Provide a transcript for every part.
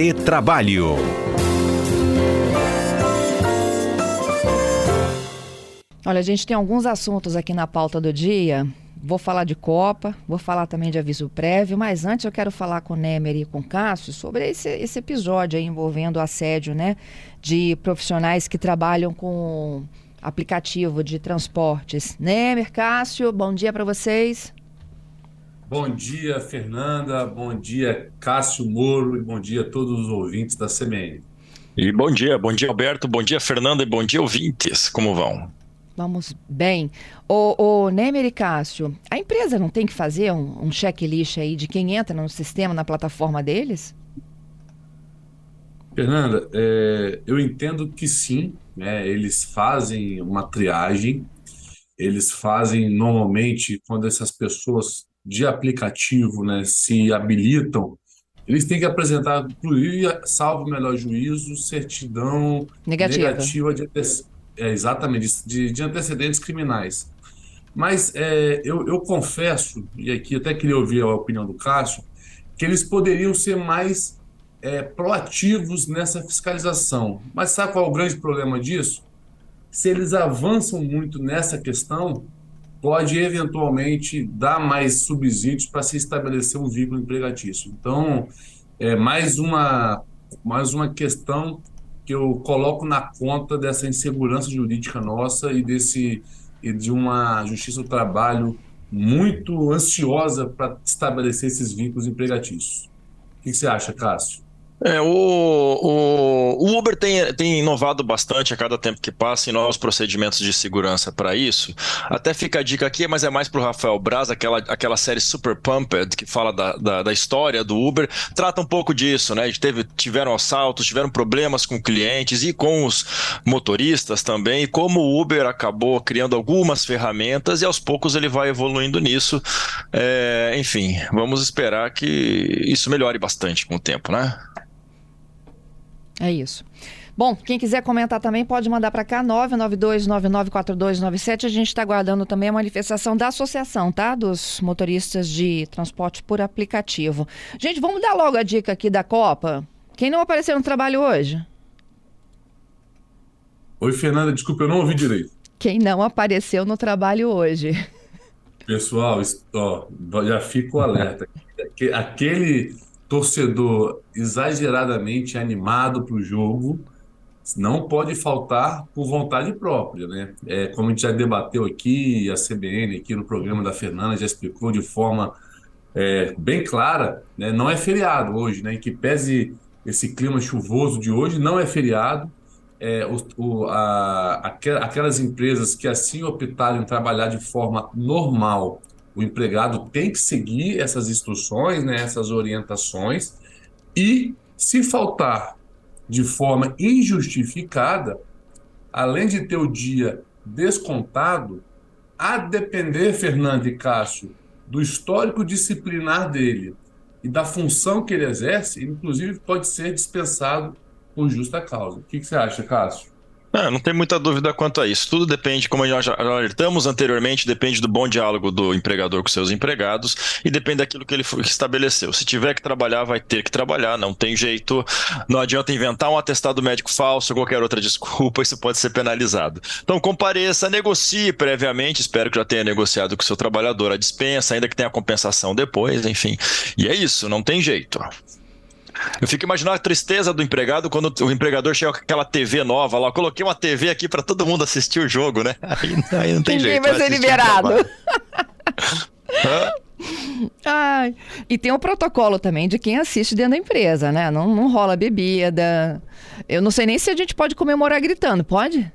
Retrabalho. Olha, a gente tem alguns assuntos aqui na pauta do dia. Vou falar de Copa, vou falar também de aviso prévio, mas antes eu quero falar com Nemer e com Cássio sobre esse, esse episódio envolvendo assédio né, de profissionais que trabalham com aplicativo de transportes. Nemer, Cássio, bom dia para vocês. Bom dia, Fernanda. Bom dia, Cássio Moro. E bom dia a todos os ouvintes da CBN. E bom dia, bom dia, Alberto. Bom dia, Fernanda. E bom dia, ouvintes. Como vão? Vamos bem. O, o Nemer e Cássio, a empresa não tem que fazer um, um checklist aí de quem entra no sistema, na plataforma deles? Fernanda, é, eu entendo que sim, né? Eles fazem uma triagem, eles fazem normalmente quando essas pessoas de aplicativo né, se habilitam, eles têm que apresentar, incluir, salvo o melhor juízo, certidão negativa, negativa de, é, exatamente, de, de, antecedentes criminais. Mas é, eu, eu confesso, e aqui até queria ouvir a opinião do Cássio, que eles poderiam ser mais é, proativos nessa fiscalização. Mas sabe qual é o grande problema disso? Se eles avançam muito nessa questão, pode eventualmente dar mais subsídios para se estabelecer um vínculo empregatício. Então, é mais uma, mais uma questão que eu coloco na conta dessa insegurança jurídica nossa e desse e de uma justiça do trabalho muito ansiosa para estabelecer esses vínculos empregatícios. O que você acha, Cássio? É, o, o, o, Uber tem, tem inovado bastante a cada tempo que passa em novos procedimentos de segurança para isso. Até fica a dica aqui, mas é mais para o Rafael Braz, aquela, aquela série Super Pumped, que fala da, da, da, história do Uber, trata um pouco disso, né? Teve, tiveram assaltos, tiveram problemas com clientes e com os motoristas também, e como o Uber acabou criando algumas ferramentas e aos poucos ele vai evoluindo nisso. É, enfim, vamos esperar que isso melhore bastante com o tempo, né? É isso. Bom, quem quiser comentar também pode mandar para cá, 992994297. A gente está aguardando também a manifestação da associação, tá? Dos motoristas de transporte por aplicativo. Gente, vamos dar logo a dica aqui da Copa. Quem não apareceu no trabalho hoje? Oi, Fernanda, desculpa, eu não ouvi direito. Quem não apareceu no trabalho hoje? Pessoal, ó, já fico alerta. Aquele torcedor exageradamente animado para o jogo não pode faltar por vontade própria, né? É, como a gente já debateu aqui, a CBN aqui no programa da Fernanda já explicou de forma é, bem clara, né? não é feriado hoje, né? Que pese esse clima chuvoso de hoje, não é feriado. É, o, o, a, aquelas empresas que assim optarem em trabalhar de forma normal o empregado tem que seguir essas instruções, né, essas orientações, e se faltar de forma injustificada, além de ter o dia descontado, a depender, Fernando e Cássio, do histórico disciplinar dele e da função que ele exerce, inclusive pode ser dispensado por justa causa. O que, que você acha, Cássio? Não, não tem muita dúvida quanto a isso. Tudo depende, como nós já alertamos anteriormente, depende do bom diálogo do empregador com seus empregados e depende daquilo que ele estabeleceu. Se tiver que trabalhar, vai ter que trabalhar, não tem jeito. Não adianta inventar um atestado médico falso ou qualquer outra desculpa, isso pode ser penalizado. Então compareça, negocie previamente, espero que já tenha negociado com o seu trabalhador a dispensa, ainda que tenha compensação depois, enfim. E é isso, não tem jeito. Eu fico imaginando a tristeza do empregado quando o empregador chega com aquela TV nova lá. Eu coloquei uma TV aqui para todo mundo assistir o jogo, né? Aí, aí não tem Ninguém jeito. vai ser liberado. Ai, e tem o protocolo também de quem assiste dentro da empresa, né? Não, não rola bebida. Eu não sei nem se a gente pode comemorar gritando, pode?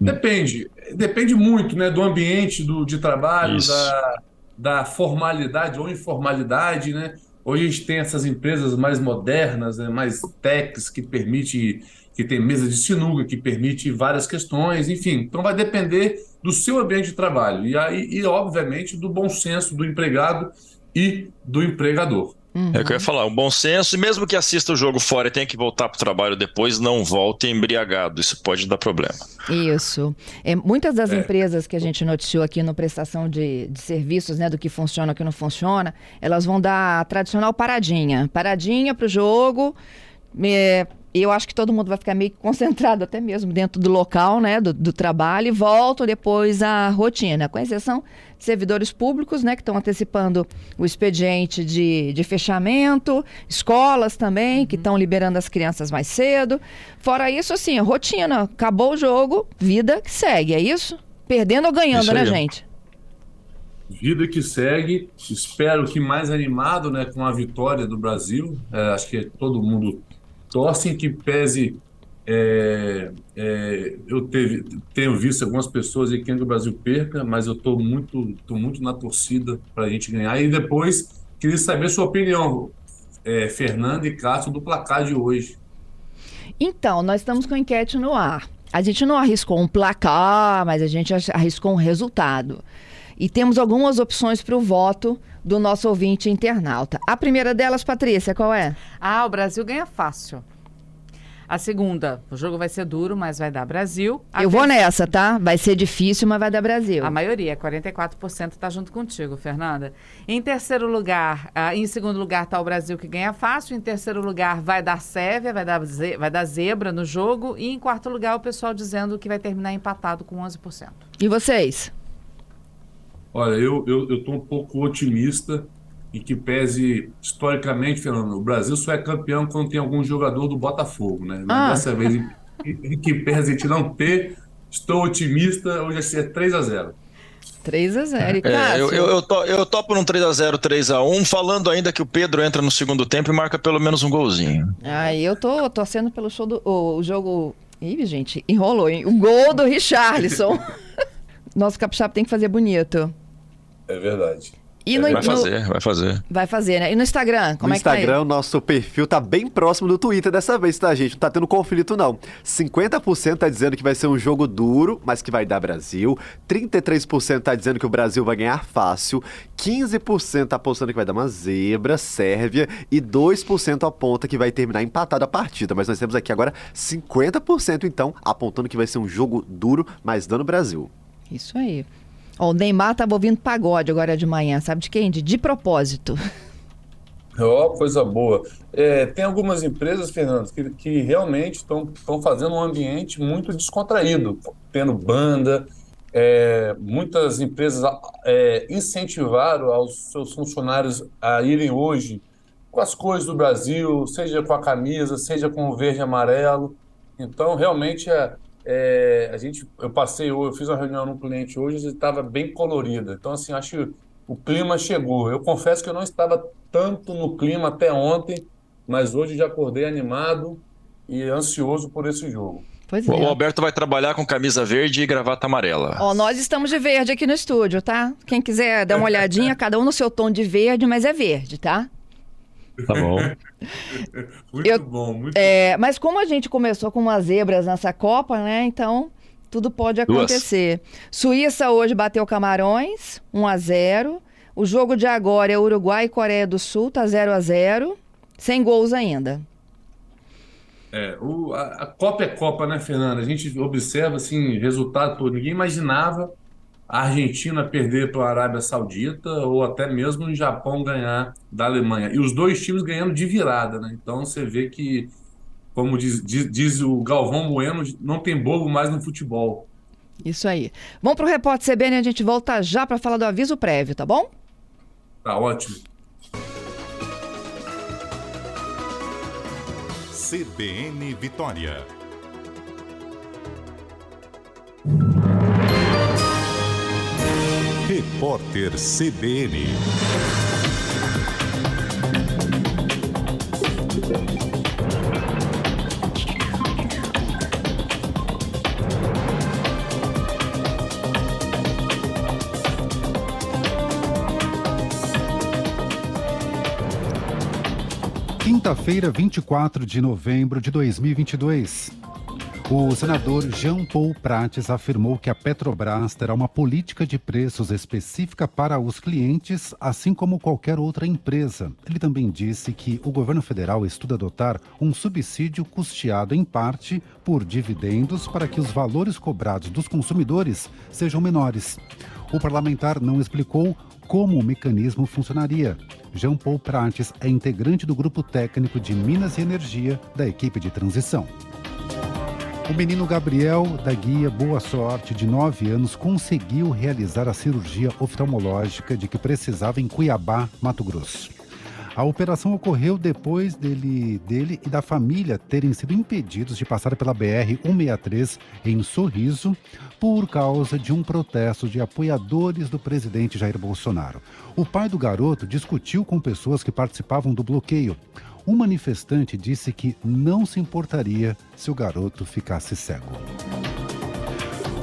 Depende. Depende muito né, do ambiente do, de trabalho, da, da formalidade ou informalidade, né? Hoje a gente tem essas empresas mais modernas, né, mais techs, que permite, que tem mesa de sinuca, que permite várias questões, enfim. Então vai depender do seu ambiente de trabalho e aí, e obviamente do bom senso do empregado e do empregador. Uhum. É o que eu ia falar, um bom senso, e mesmo que assista o jogo fora e tenha que voltar para o trabalho depois, não volte embriagado, isso pode dar problema. Isso. É, muitas das é. empresas que a gente noticiou aqui no prestação de, de serviços, né, do que funciona e o que não funciona, elas vão dar a tradicional paradinha. Paradinha para o jogo, é, eu acho que todo mundo vai ficar meio concentrado até mesmo dentro do local, né, do, do trabalho, e voltam depois à rotina, com exceção de servidores públicos, né, que estão antecipando o expediente de, de fechamento, escolas também, que estão liberando as crianças mais cedo. Fora isso, assim, rotina, acabou o jogo, vida que segue, é isso? Perdendo ou ganhando, né, gente? Vida que segue, espero que mais animado, né, com a vitória do Brasil. É, acho que todo mundo torcem que pese. É, é, eu teve, tenho visto algumas pessoas e querem que o Brasil perca, mas eu estou muito, tô muito na torcida para a gente ganhar. E depois, queria saber sua opinião, é, Fernando e Cássio, do placar de hoje. Então, nós estamos com enquete no ar. A gente não arriscou um placar, mas a gente arriscou um resultado. E temos algumas opções para o voto do nosso ouvinte internauta. A primeira delas, Patrícia, qual é? Ah, o Brasil ganha fácil. A segunda, o jogo vai ser duro, mas vai dar Brasil. A Eu vou nessa, tá? Vai ser difícil, mas vai dar Brasil. A maioria, 44%, está junto contigo, Fernanda. Em terceiro lugar, uh, em segundo lugar está o Brasil que ganha fácil. Em terceiro lugar vai dar Sérvia, vai dar, vai dar zebra no jogo. E em quarto lugar, o pessoal dizendo que vai terminar empatado com 11%. E vocês? Olha, eu eu estou um pouco otimista em que pese historicamente, Fernando, o Brasil só é campeão quando tem algum jogador do Botafogo, né? Mas ah. dessa vez, em, em que pese a gente não ter, estou otimista, hoje vai ser 3 a 0 3 a 0 é, eu, eu, eu, to, eu topo num 3 a 0 3 a 1 falando ainda que o Pedro entra no segundo tempo e marca pelo menos um golzinho. Ah, eu tô torcendo pelo show do o, o jogo. Ih, gente, enrolou, hein? O gol do Richarlison. Nosso capixaba tem que fazer bonito. É verdade. E no, vai fazer, no... vai fazer. Vai fazer, né? E no Instagram, como no é que tá Instagram, tá o nosso perfil tá bem próximo do Twitter dessa vez, tá, gente? Não tá tendo conflito, não. 50% tá dizendo que vai ser um jogo duro, mas que vai dar Brasil. 33% tá dizendo que o Brasil vai ganhar fácil. 15% tá apostando que vai dar uma zebra, Sérvia. E 2% aponta que vai terminar empatado a partida. Mas nós temos aqui agora 50%, então, apontando que vai ser um jogo duro, mas dando Brasil. Isso aí. Ó, o Neymar estava ouvindo pagode agora de manhã, sabe de quem? De, de propósito. Ó, oh, coisa boa. É, tem algumas empresas, Fernando, que, que realmente estão fazendo um ambiente muito descontraído, tendo banda. É, muitas empresas é, incentivaram aos seus funcionários a irem hoje com as cores do Brasil, seja com a camisa, seja com o verde e amarelo. Então, realmente, é, é, a gente, eu passei, eu fiz uma reunião no cliente hoje e estava bem colorida. Então, assim, acho que o clima chegou. Eu confesso que eu não estava tanto no clima até ontem, mas hoje já acordei animado e ansioso por esse jogo. É. O Alberto vai trabalhar com camisa verde e gravata amarela. Ó, nós estamos de verde aqui no estúdio, tá? Quem quiser dar uma olhadinha, cada um no seu tom de verde, mas é verde, tá? Tá bom. muito eu, bom, muito é, Mas como a gente começou com umas zebras nessa Copa, né? Então, tudo pode acontecer. Duas. Suíça hoje bateu Camarões, 1 a 0 O jogo de agora é Uruguai e Coreia do Sul, tá 0 a 0 Sem gols ainda. É, o, a, a Copa é Copa, né, Fernanda? A gente observa, assim, resultado todo. Ninguém imaginava a Argentina perder para a Arábia Saudita ou até mesmo o Japão ganhar da Alemanha. E os dois times ganhando de virada, né? Então você vê que, como diz, diz, diz o Galvão Bueno, não tem bobo mais no futebol. Isso aí. Vamos para o Repórter CBN e a gente volta já para falar do aviso prévio, tá bom? Tá ótimo. CBN Vitória. Repórter CBN. Quinta-feira, 24 de novembro de 2022. O senador Jean Paul Prates afirmou que a Petrobras terá uma política de preços específica para os clientes, assim como qualquer outra empresa. Ele também disse que o governo federal estuda adotar um subsídio custeado em parte por dividendos para que os valores cobrados dos consumidores sejam menores. O parlamentar não explicou como o mecanismo funcionaria. Jean Paul Prates é integrante do grupo técnico de Minas e Energia da equipe de transição. O menino Gabriel, da guia Boa Sorte, de 9 anos, conseguiu realizar a cirurgia oftalmológica de que precisava em Cuiabá, Mato Grosso. A operação ocorreu depois dele, dele e da família terem sido impedidos de passar pela BR-163 em Sorriso por causa de um protesto de apoiadores do presidente Jair Bolsonaro. O pai do garoto discutiu com pessoas que participavam do bloqueio. Um manifestante disse que não se importaria se o garoto ficasse cego.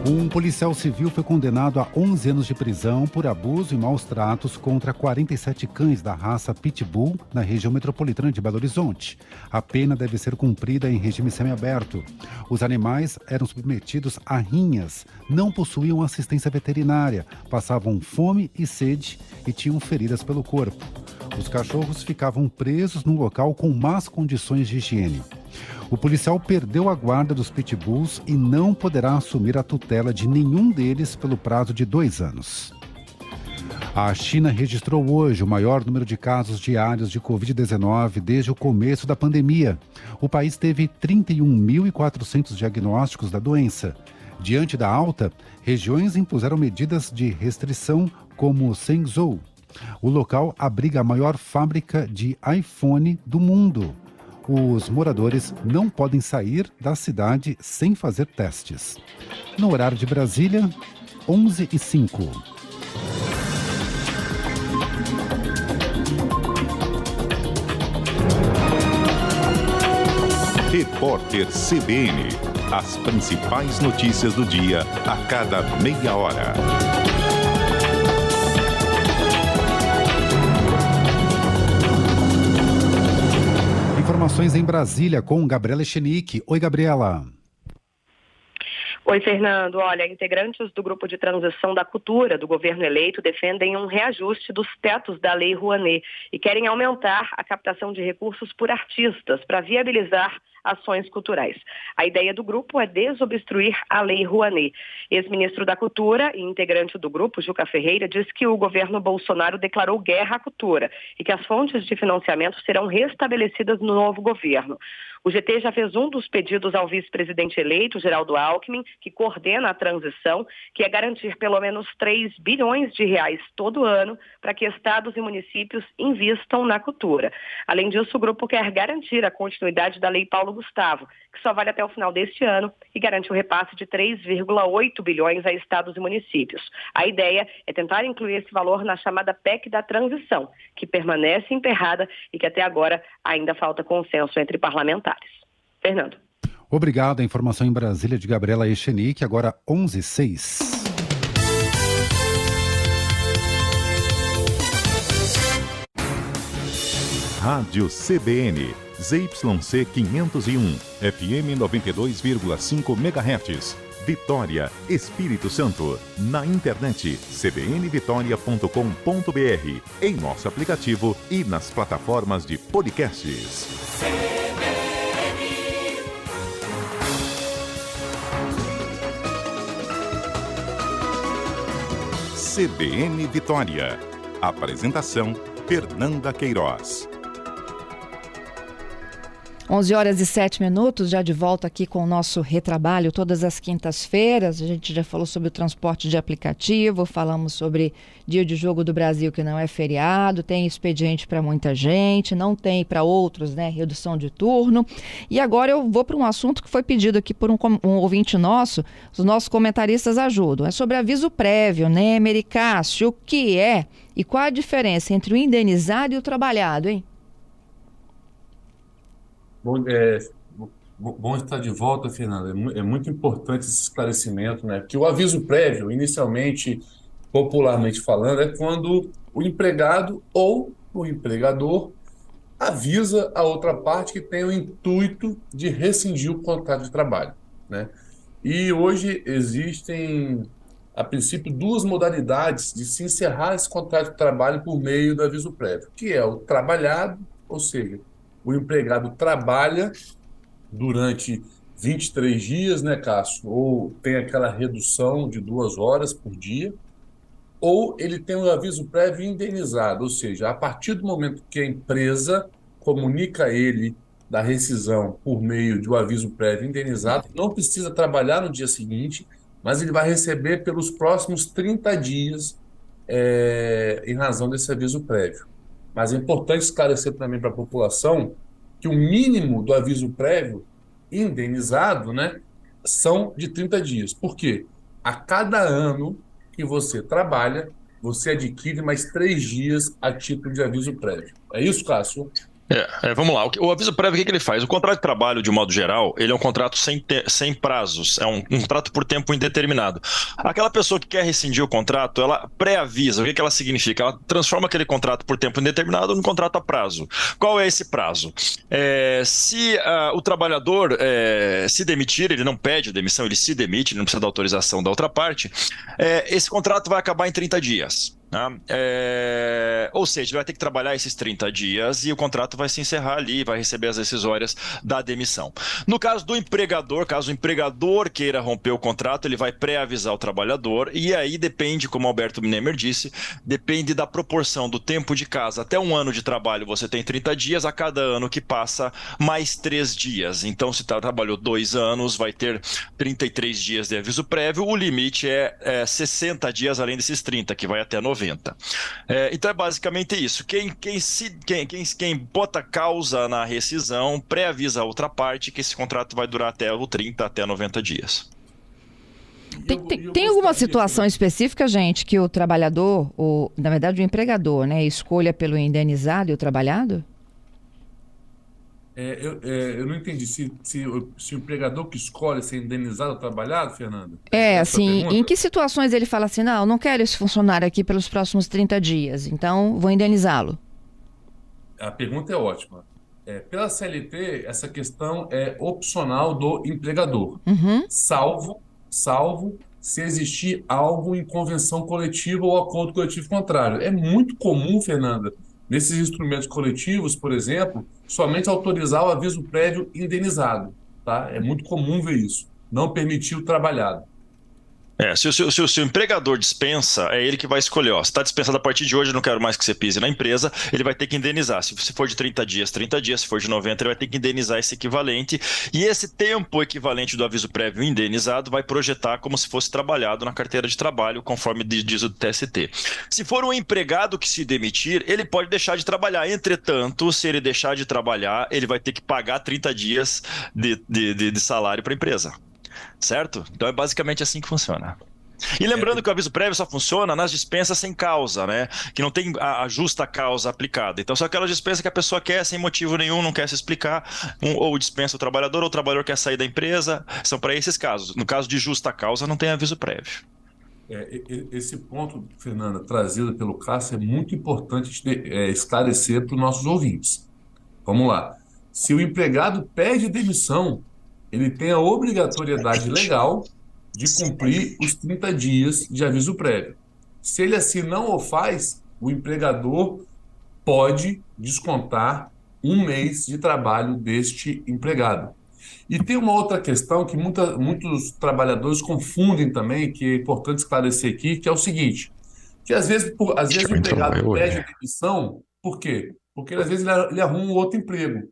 Um policial civil foi condenado a 11 anos de prisão por abuso e maus tratos contra 47 cães da raça Pitbull na região metropolitana de Belo Horizonte. A pena deve ser cumprida em regime semiaberto. Os animais eram submetidos a rinhas, não possuíam assistência veterinária, passavam fome e sede e tinham feridas pelo corpo. Os cachorros ficavam presos num local com más condições de higiene. O policial perdeu a guarda dos pitbulls e não poderá assumir a tutela de nenhum deles pelo prazo de dois anos. A China registrou hoje o maior número de casos diários de Covid-19 desde o começo da pandemia. O país teve 31.400 diagnósticos da doença. Diante da alta, regiões impuseram medidas de restrição como Shenzhou, o local abriga a maior fábrica de iPhone do mundo. Os moradores não podem sair da cidade sem fazer testes. No horário de Brasília, 11 e 5. Repórter CBN. As principais notícias do dia a cada meia hora. Informações em Brasília com Gabriela Echenique. Oi, Gabriela. Oi, Fernando. Olha, integrantes do grupo de transição da cultura do governo eleito defendem um reajuste dos tetos da Lei Rouanet e querem aumentar a captação de recursos por artistas para viabilizar ações culturais. A ideia do grupo é desobstruir a Lei Rouanet. Ex-ministro da Cultura e integrante do grupo, Juca Ferreira, disse que o governo Bolsonaro declarou guerra à cultura e que as fontes de financiamento serão restabelecidas no novo governo. O GT já fez um dos pedidos ao vice-presidente eleito, Geraldo Alckmin, que coordena a transição, que é garantir pelo menos 3 bilhões de reais todo ano para que estados e municípios invistam na cultura. Além disso, o grupo quer garantir a continuidade da Lei Paulo Gustavo, que só vale até o final deste ano e garante o repasse de 3,8 bilhões a estados e municípios. A ideia é tentar incluir esse valor na chamada PEC da transição, que permanece emperrada e que até agora ainda falta consenso entre parlamentares. Fernando. Obrigado. A informação em Brasília de Gabriela Echenique, agora 11:06. Rádio CBN, ZYC 501, FM 92,5 MHz. Vitória, Espírito Santo. Na internet cbnvitoria.com.br, em nosso aplicativo e nas plataformas de podcasts. CBN Vitória. Apresentação: Fernanda Queiroz. 11 horas e 7 minutos, já de volta aqui com o nosso retrabalho todas as quintas-feiras. A gente já falou sobre o transporte de aplicativo, falamos sobre dia de jogo do Brasil que não é feriado, tem expediente para muita gente, não tem para outros, né? Redução de turno. E agora eu vou para um assunto que foi pedido aqui por um, um, ouvinte nosso, os nossos comentaristas ajudam. É sobre aviso prévio, né, Cássio? O que é e qual a diferença entre o indenizado e o trabalhado, hein? Bom, é, bom estar de volta, Fernanda. É, é muito importante esse esclarecimento, né? Porque o aviso prévio, inicialmente, popularmente falando, é quando o empregado ou o empregador avisa a outra parte que tem o intuito de rescindir o contrato de trabalho. né? E hoje existem, a princípio, duas modalidades de se encerrar esse contrato de trabalho por meio do aviso prévio, que é o trabalhado, ou seja, o empregado trabalha durante 23 dias, né, Cássio? Ou tem aquela redução de duas horas por dia, ou ele tem um aviso prévio indenizado, ou seja, a partir do momento que a empresa comunica ele da rescisão por meio de um aviso prévio indenizado, não precisa trabalhar no dia seguinte, mas ele vai receber pelos próximos 30 dias é, em razão desse aviso prévio. Mas é importante esclarecer também para a população que o mínimo do aviso prévio indenizado né, são de 30 dias. Por quê? A cada ano que você trabalha, você adquire mais três dias a título de aviso prévio. É isso, Cássio? É, é, vamos lá. O, aviso prévio, o que, que, ele faz? O contrato de trabalho, de modo geral, ele é um contrato sem, te, sem prazos, é um, um, contrato por tempo indeterminado. Aquela pessoa que quer rescindir o contrato, ela pré-avisa. O que, que ela significa? Ela transforma aquele contrato por tempo indeterminado num contrato a prazo. Qual é esse prazo? É, se uh, o trabalhador é, se demitir, ele não pede demissão, ele se demite, ele não precisa da autorização da outra parte, é, esse contrato vai acabar em 30 dias. Né? É... Ou seja, ele vai ter que trabalhar esses 30 dias e o contrato vai se encerrar ali, vai receber as decisórias da demissão. No caso do empregador, caso o empregador queira romper o contrato, ele vai pré-avisar o trabalhador e aí depende, como Alberto Minemer disse, depende da proporção do tempo de casa. Até um ano de trabalho você tem 30 dias, a cada ano que passa, mais três dias. Então, se trabalhou dois anos, vai ter 33 dias de aviso prévio, o limite é, é 60 dias além desses 30, que vai até 90. É, então é basicamente isso. Quem, quem, se, quem, quem, quem bota causa na rescisão pré-avisa a outra parte que esse contrato vai durar até o 30, até 90 dias. Tem, tem, tem, alguma situação específica, gente, que o trabalhador, ou na verdade o empregador, né, escolha pelo indenizado e o trabalhado? É, eu, é, eu, não entendi se, se, se, o empregador que escolhe ser indenizado ou trabalhado, Fernando? É, é assim, em que situações ele fala assim, não, não quero esse funcionário aqui pelos próximos 30 dias, então vou indenizá-lo? A pergunta é ótima. É, pela CLT, essa questão é opcional do empregador, uhum. salvo, salvo se existir algo em convenção coletiva ou acordo coletivo contrário. É muito comum, Fernanda, nesses instrumentos coletivos, por exemplo, somente autorizar o aviso prévio indenizado. Tá? É muito comum ver isso. Não permitir o trabalhado. É, se, se, se, se, o empregador dispensa, é ele que vai escolher. Ó, se está dispensado a partir de hoje, não quero mais que você pise na empresa, ele vai ter que indenizar. Se, se for de 30 dias, 30 dias. Se for de 90, ele vai ter que indenizar esse equivalente. E esse tempo equivalente do aviso prévio indenizado vai projetar como se fosse trabalhado na carteira de trabalho, conforme diz o TST. Se for um empregado que se demitir, ele pode deixar de trabalhar. Entretanto, se ele deixar de trabalhar, ele vai ter que pagar 30 dias de, de, de, de salário para a empresa certo? Então é basicamente assim que funciona. E lembrando que o aviso prévio só funciona nas dispensas sem causa, né? Que não tem a, justa causa aplicada. Então, são aquelas dispensas que a pessoa quer sem motivo nenhum, não quer se explicar, um, ou dispensa o trabalhador, ou o trabalhador quer sair da empresa. São para esses casos. No caso de justa causa, não tem aviso prévio. É, esse ponto, Fernanda, trazido pelo Cássio, é muito importante é, esclarecer para os nossos ouvintes. Vamos lá. Se o empregado pede demissão, ele tem a obrigatoriedade legal de cumprir os 30 dias de aviso prévio. Se ele assim não o faz, o empregador pode descontar um mês de trabalho deste empregado. E tem uma outra questão que muita, muitos trabalhadores confundem também, que é importante esclarecer aqui, que é o seguinte, que às vezes, por, às vezes o empregado pede demissão, por quê? Porque às vezes ele, ele arruma um outro emprego.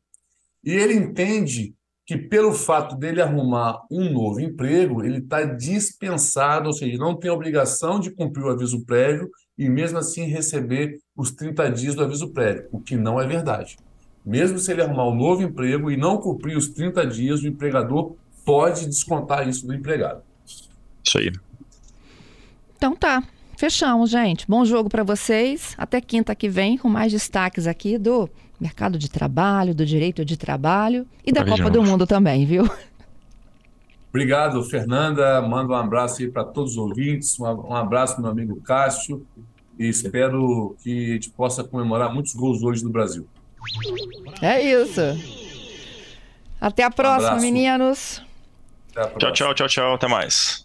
E ele entende que pelo fato dele arrumar um novo emprego, ele está dispensado, ou seja, não tem obrigação de cumprir o aviso prévio e mesmo assim receber os 30 dias do aviso prévio, o que não é verdade. Mesmo se ele arrumar um novo emprego e não cumprir os 30 dias, o empregador pode descontar isso do empregado. Isso aí. Então tá. Fechamos, gente. Bom jogo para vocês. Até quinta que vem com mais destaques aqui do mercado de trabalho, do direito de trabalho e da Copa do Mundo também, viu? Obrigado, Fernanda. Mando um abraço aí para todos os ouvintes. Um abraço meu amigo Cássio. E espero que a gente possa comemorar muitos gols hoje no Brasil. É isso. Até a próxima, um meninos. Tchau, tchau, tchau, tchau. Até mais.